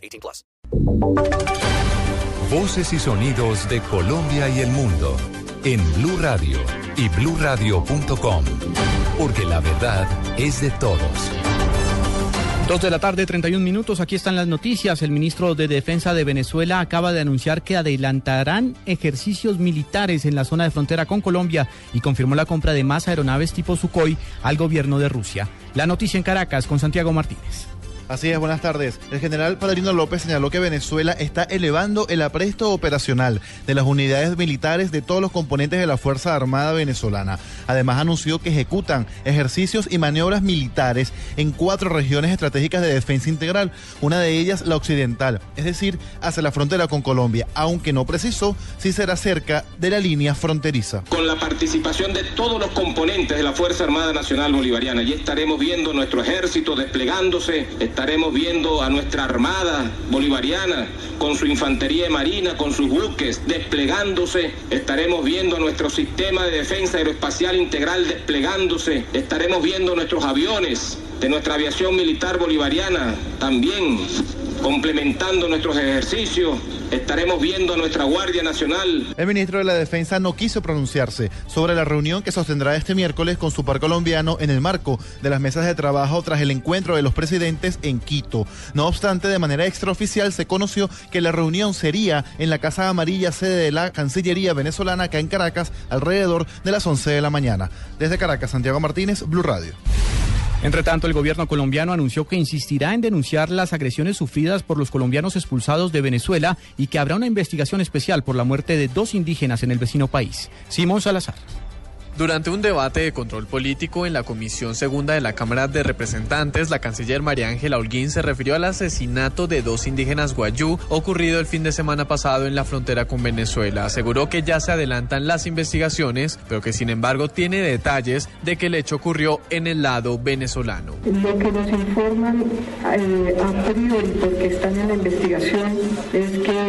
18 plus. Voces y sonidos de Colombia y el mundo en Blue Radio y BlueRadio.com. Porque la verdad es de todos. Dos de la tarde, 31 minutos. Aquí están las noticias. El ministro de Defensa de Venezuela acaba de anunciar que adelantarán ejercicios militares en la zona de frontera con Colombia y confirmó la compra de más aeronaves tipo Sukhoi al gobierno de Rusia. La noticia en Caracas con Santiago Martínez. Así es, buenas tardes. El general Padrino López señaló que Venezuela está elevando el apresto operacional de las unidades militares de todos los componentes de la Fuerza Armada venezolana. Además anunció que ejecutan ejercicios y maniobras militares en cuatro regiones estratégicas de defensa integral, una de ellas la occidental, es decir, hacia la frontera con Colombia, aunque no precisó si será cerca de la línea fronteriza. Con la participación de todos los componentes de la Fuerza Armada Nacional Bolivariana, y estaremos viendo nuestro ejército desplegándose, estaremos viendo a nuestra Armada Bolivariana con su infantería marina, con sus buques desplegándose, estaremos viendo a nuestro sistema de defensa aeroespacial integral desplegándose, estaremos viendo nuestros aviones de nuestra aviación militar bolivariana también complementando nuestros ejercicios. Estaremos viendo a nuestra Guardia Nacional. El ministro de la Defensa no quiso pronunciarse sobre la reunión que sostendrá este miércoles con su par colombiano en el marco de las mesas de trabajo tras el encuentro de los presidentes en Quito. No obstante, de manera extraoficial se conoció que la reunión sería en la Casa Amarilla, sede de la Cancillería venezolana acá en Caracas, alrededor de las 11 de la mañana. Desde Caracas, Santiago Martínez, Blue Radio. Entre tanto, el gobierno colombiano anunció que insistirá en denunciar las agresiones sufridas por los colombianos expulsados de Venezuela y que habrá una investigación especial por la muerte de dos indígenas en el vecino país. Simón Salazar. Durante un debate de control político en la Comisión Segunda de la Cámara de Representantes, la canciller María Ángela Holguín se refirió al asesinato de dos indígenas guayú ocurrido el fin de semana pasado en la frontera con Venezuela. Aseguró que ya se adelantan las investigaciones, pero que sin embargo tiene detalles de que el hecho ocurrió en el lado venezolano. Lo que nos informan eh, a priori, porque están en la investigación, es que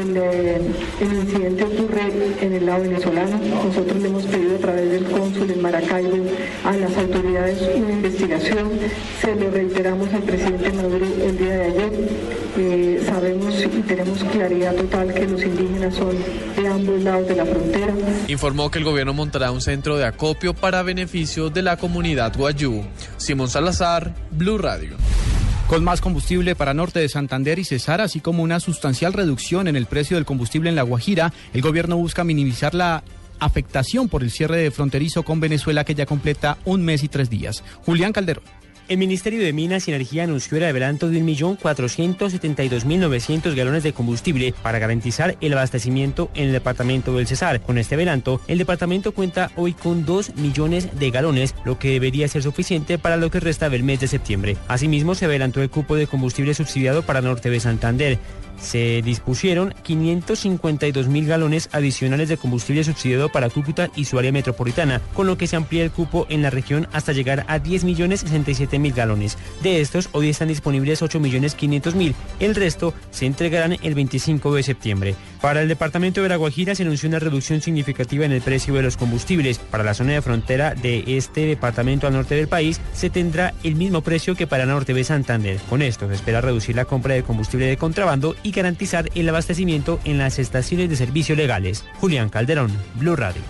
el, eh, incidente ocurre en el lado venezolano. Nosotros le hemos pedido a través del cónsul en Maracaibo a las autoridades una investigación. Se lo reiteramos al presidente Maduro el día de ayer. Eh, sabemos y tenemos claridad total que los indígenas son de ambos lados de la frontera. Informó que el gobierno montará un centro de acopio para beneficio de la comunidad guayú. Simón Salazar, Blue Radio. Con más combustible para Norte de Santander y Cesar, así como una sustancial reducción en el precio del combustible en La Guajira, el gobierno busca minimizar la afectación por el cierre de fronterizo con Venezuela que ya completa un mes y tres días. Julián Calderón. El Ministerio de Minas y Energía anunció el adelanto de 1.472.900 galones de combustible para garantizar el abastecimiento en el departamento del Cesar. Con este adelanto, el departamento cuenta hoy con 2 millones de galones, lo que debería ser suficiente para lo que resta del mes de septiembre. Asimismo, se adelantó el cupo de combustible subsidiado para Norte de Santander se dispusieron 552 mil galones adicionales de combustible subsidiado para Cúcuta y su área metropolitana, con lo que se amplía el cupo en la región hasta llegar a 10 millones 67 mil galones. De estos, hoy están disponibles 8 millones 500 mil. El resto se entregarán el 25 de septiembre. Para el departamento de La Guajira se anunció una reducción significativa en el precio de los combustibles. Para la zona de frontera de este departamento al norte del país se tendrá el mismo precio que para norte de Santander. Con esto se espera reducir la compra de combustible de contrabando y garantizar el abastecimiento en las estaciones de servicio legales. Julián Calderón, Blue Radio.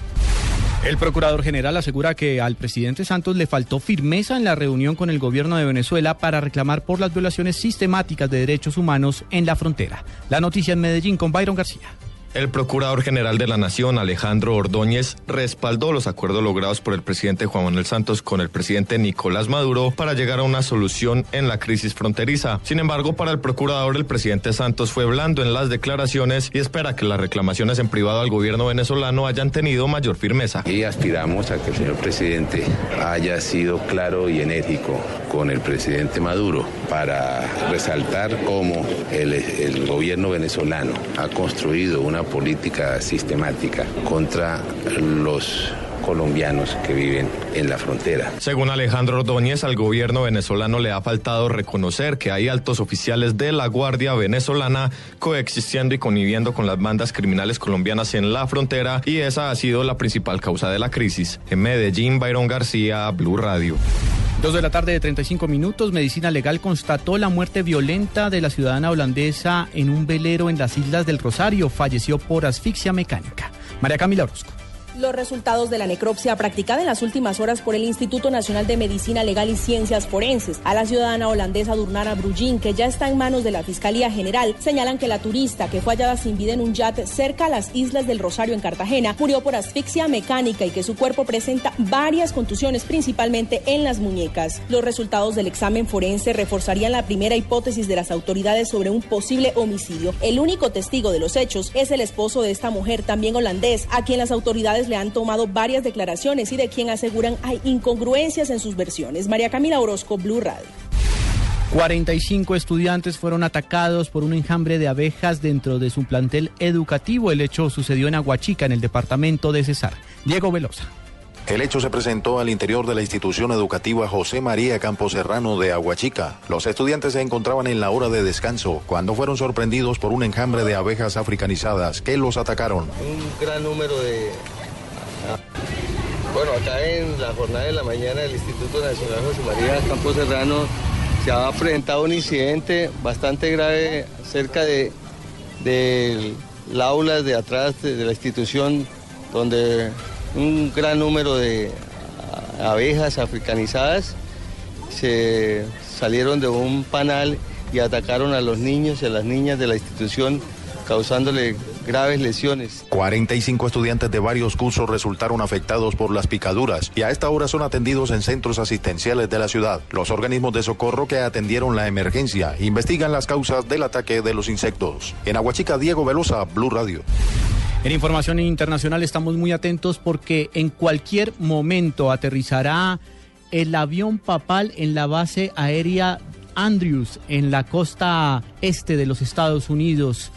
El procurador general asegura que al presidente Santos le faltó firmeza en la reunión con el gobierno de Venezuela para reclamar por las violaciones sistemáticas de derechos humanos en la frontera. La noticia en Medellín con Byron García. El Procurador General de la Nación, Alejandro Ordóñez, respaldó los acuerdos logrados por el presidente Juan Manuel Santos con el presidente Nicolás Maduro para llegar a una solución en la crisis fronteriza. Sin embargo, para el Procurador, el presidente Santos fue blando en las declaraciones y espera que las reclamaciones en privado al gobierno venezolano hayan tenido mayor firmeza. Y aspiramos a que el señor presidente haya sido claro y enérgico con el presidente Maduro para resaltar cómo el, gobierno venezolano ha construido una política sistemática contra los colombianos que viven en la frontera. Según Alejandro Ordóñez, al gobierno venezolano le ha faltado reconocer que hay altos oficiales de la Guardia venezolana coexistiendo y conviviendo con las bandas criminales colombianas en la frontera y esa ha sido la principal causa de la crisis. En Medellín, Byron García, Blue Radio. Dos de la tarde de 35 minutos, Medicina Legal constató la muerte violenta de la ciudadana holandesa en un velero en las Islas del Rosario. Falleció por asfixia mecánica. María Camila Orozco. Los resultados de la necropsia practicada en las últimas horas por el Instituto Nacional de Medicina Legal y Ciencias Forenses a la ciudadana holandesa Durnara Brugin, que ya está en manos de la Fiscalía General, señalan que la turista que fue hallada sin vida en un yate cerca a las Islas del Rosario en Cartagena murió por asfixia mecánica y que su cuerpo presenta varias contusiones, principalmente en las muñecas. Los resultados del examen forense reforzarían la primera hipótesis de las autoridades sobre un posible homicidio. El único testigo de los hechos es el esposo de esta mujer, también holandés, a quien las autoridades le han tomado varias declaraciones y de quien aseguran hay incongruencias en sus versiones. María Camila Orozco, Blue Radio. 45 estudiantes fueron atacados por un enjambre de abejas dentro de su plantel educativo. El hecho sucedió en Aguachica, en el departamento de Cesar. Diego Velosa. El hecho se presentó al interior de la institución educativa José María Campos Serrano de Aguachica. Los estudiantes se encontraban en la hora de descanso cuando fueron sorprendidos por un enjambre de abejas africanizadas que los atacaron. Un gran número de... Bueno, acá en la jornada de la mañana del Instituto Nacional José María Campos Serrano se ha presentado un incidente bastante grave cerca de, del aula de atrás de, de la institución donde un gran número de abejas africanizadas se salieron de un panal y atacaron a los niños y a las niñas de la institución causándole graves lesiones. 45 estudiantes de varios cursos resultaron afectados por las picaduras y a esta hora son atendidos en centros asistenciales de la ciudad. Los organismos de socorro que atendieron la emergencia investigan las causas del ataque de los insectos. En Aguachica, Diego Velosa, Blue Radio. En información internacional estamos muy atentos porque en cualquier momento aterrizará el avión papal en la base aérea Andrews en la costa este de los Estados Unidos.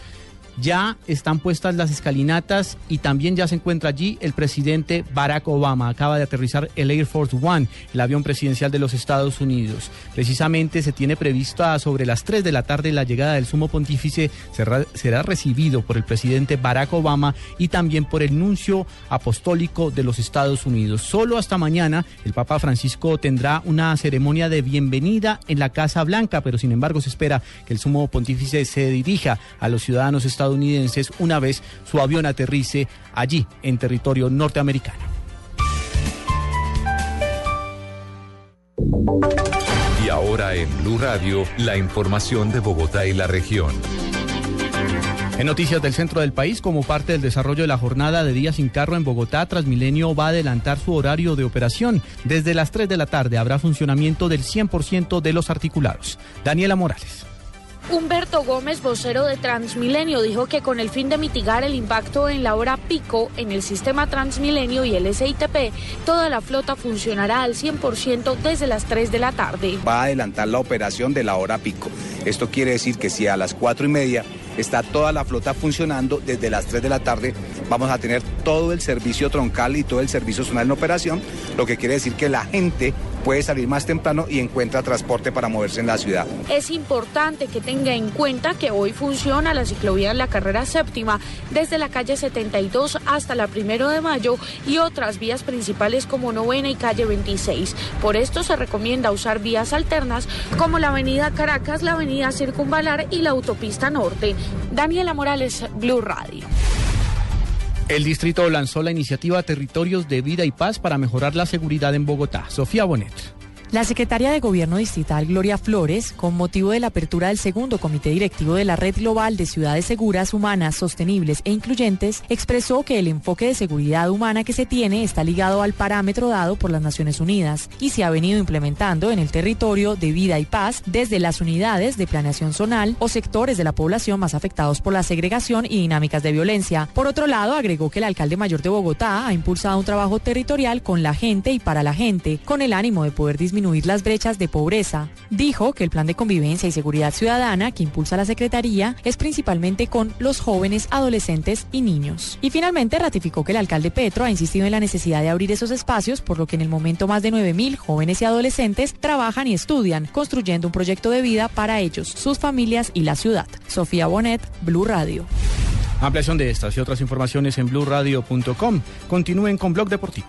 Ya están puestas las escalinatas y también ya se encuentra allí el presidente Barack Obama. Acaba de aterrizar el Air Force One, el avión presidencial de los Estados Unidos. Precisamente se tiene prevista sobre las 3 de la tarde la llegada del sumo pontífice. Será, será recibido por el presidente Barack Obama y también por el nuncio apostólico de los Estados Unidos. Solo hasta mañana el Papa Francisco tendrá una ceremonia de bienvenida en la Casa Blanca, pero sin embargo se espera que el sumo pontífice se dirija a los ciudadanos estadounidenses estadounidenses una vez su avión aterrice allí en territorio norteamericano. Y ahora en Blue Radio, la información de Bogotá y la región. En noticias del centro del país, como parte del desarrollo de la jornada de día sin carro en Bogotá, Transmilenio va a adelantar su horario de operación. Desde las 3 de la tarde habrá funcionamiento del 100% de los articulados. Daniela Morales. Humberto Gómez, vocero de Transmilenio, dijo que con el fin de mitigar el impacto en la hora pico en el sistema Transmilenio y el SITP, toda la flota funcionará al 100% desde las 3 de la tarde. Va a adelantar la operación de la hora pico. Esto quiere decir que si a las 4 y media está toda la flota funcionando, desde las 3 de la tarde vamos a tener todo el servicio troncal y todo el servicio zonal en operación, lo que quiere decir que la gente puede salir más temprano y encuentra transporte para moverse en la ciudad. Es importante que tenga en cuenta que hoy funciona la ciclovía en la carrera séptima desde la calle 72 hasta la primero de mayo y otras vías principales como novena y calle 26. Por esto se recomienda usar vías alternas como la avenida Caracas, la avenida Circunvalar y la autopista norte. Daniela Morales, Blue Radio. El distrito lanzó la iniciativa Territorios de Vida y Paz para mejorar la seguridad en Bogotá. Sofía Bonet. La secretaria de Gobierno Distrital, Gloria Flores, con motivo de la apertura del segundo comité directivo de la Red Global de Ciudades Seguras, Humanas, Sostenibles e Incluyentes, expresó que el enfoque de seguridad humana que se tiene está ligado al parámetro dado por las Naciones Unidas y se ha venido implementando en el territorio de vida y paz desde las unidades de planeación zonal o sectores de la población más afectados por la segregación y dinámicas de violencia. Por otro lado, agregó que el alcalde mayor de Bogotá ha impulsado un trabajo territorial con la gente y para la gente, con el ánimo de poder disminuir disminuir las brechas de pobreza. Dijo que el plan de convivencia y seguridad ciudadana que impulsa la Secretaría es principalmente con los jóvenes, adolescentes y niños. Y finalmente ratificó que el alcalde Petro ha insistido en la necesidad de abrir esos espacios, por lo que en el momento más de 9.000 jóvenes y adolescentes trabajan y estudian, construyendo un proyecto de vida para ellos, sus familias y la ciudad. Sofía Bonet, Blue Radio. Ampliación de estas y otras informaciones en blueradio.com. Continúen con Blog Deportivo.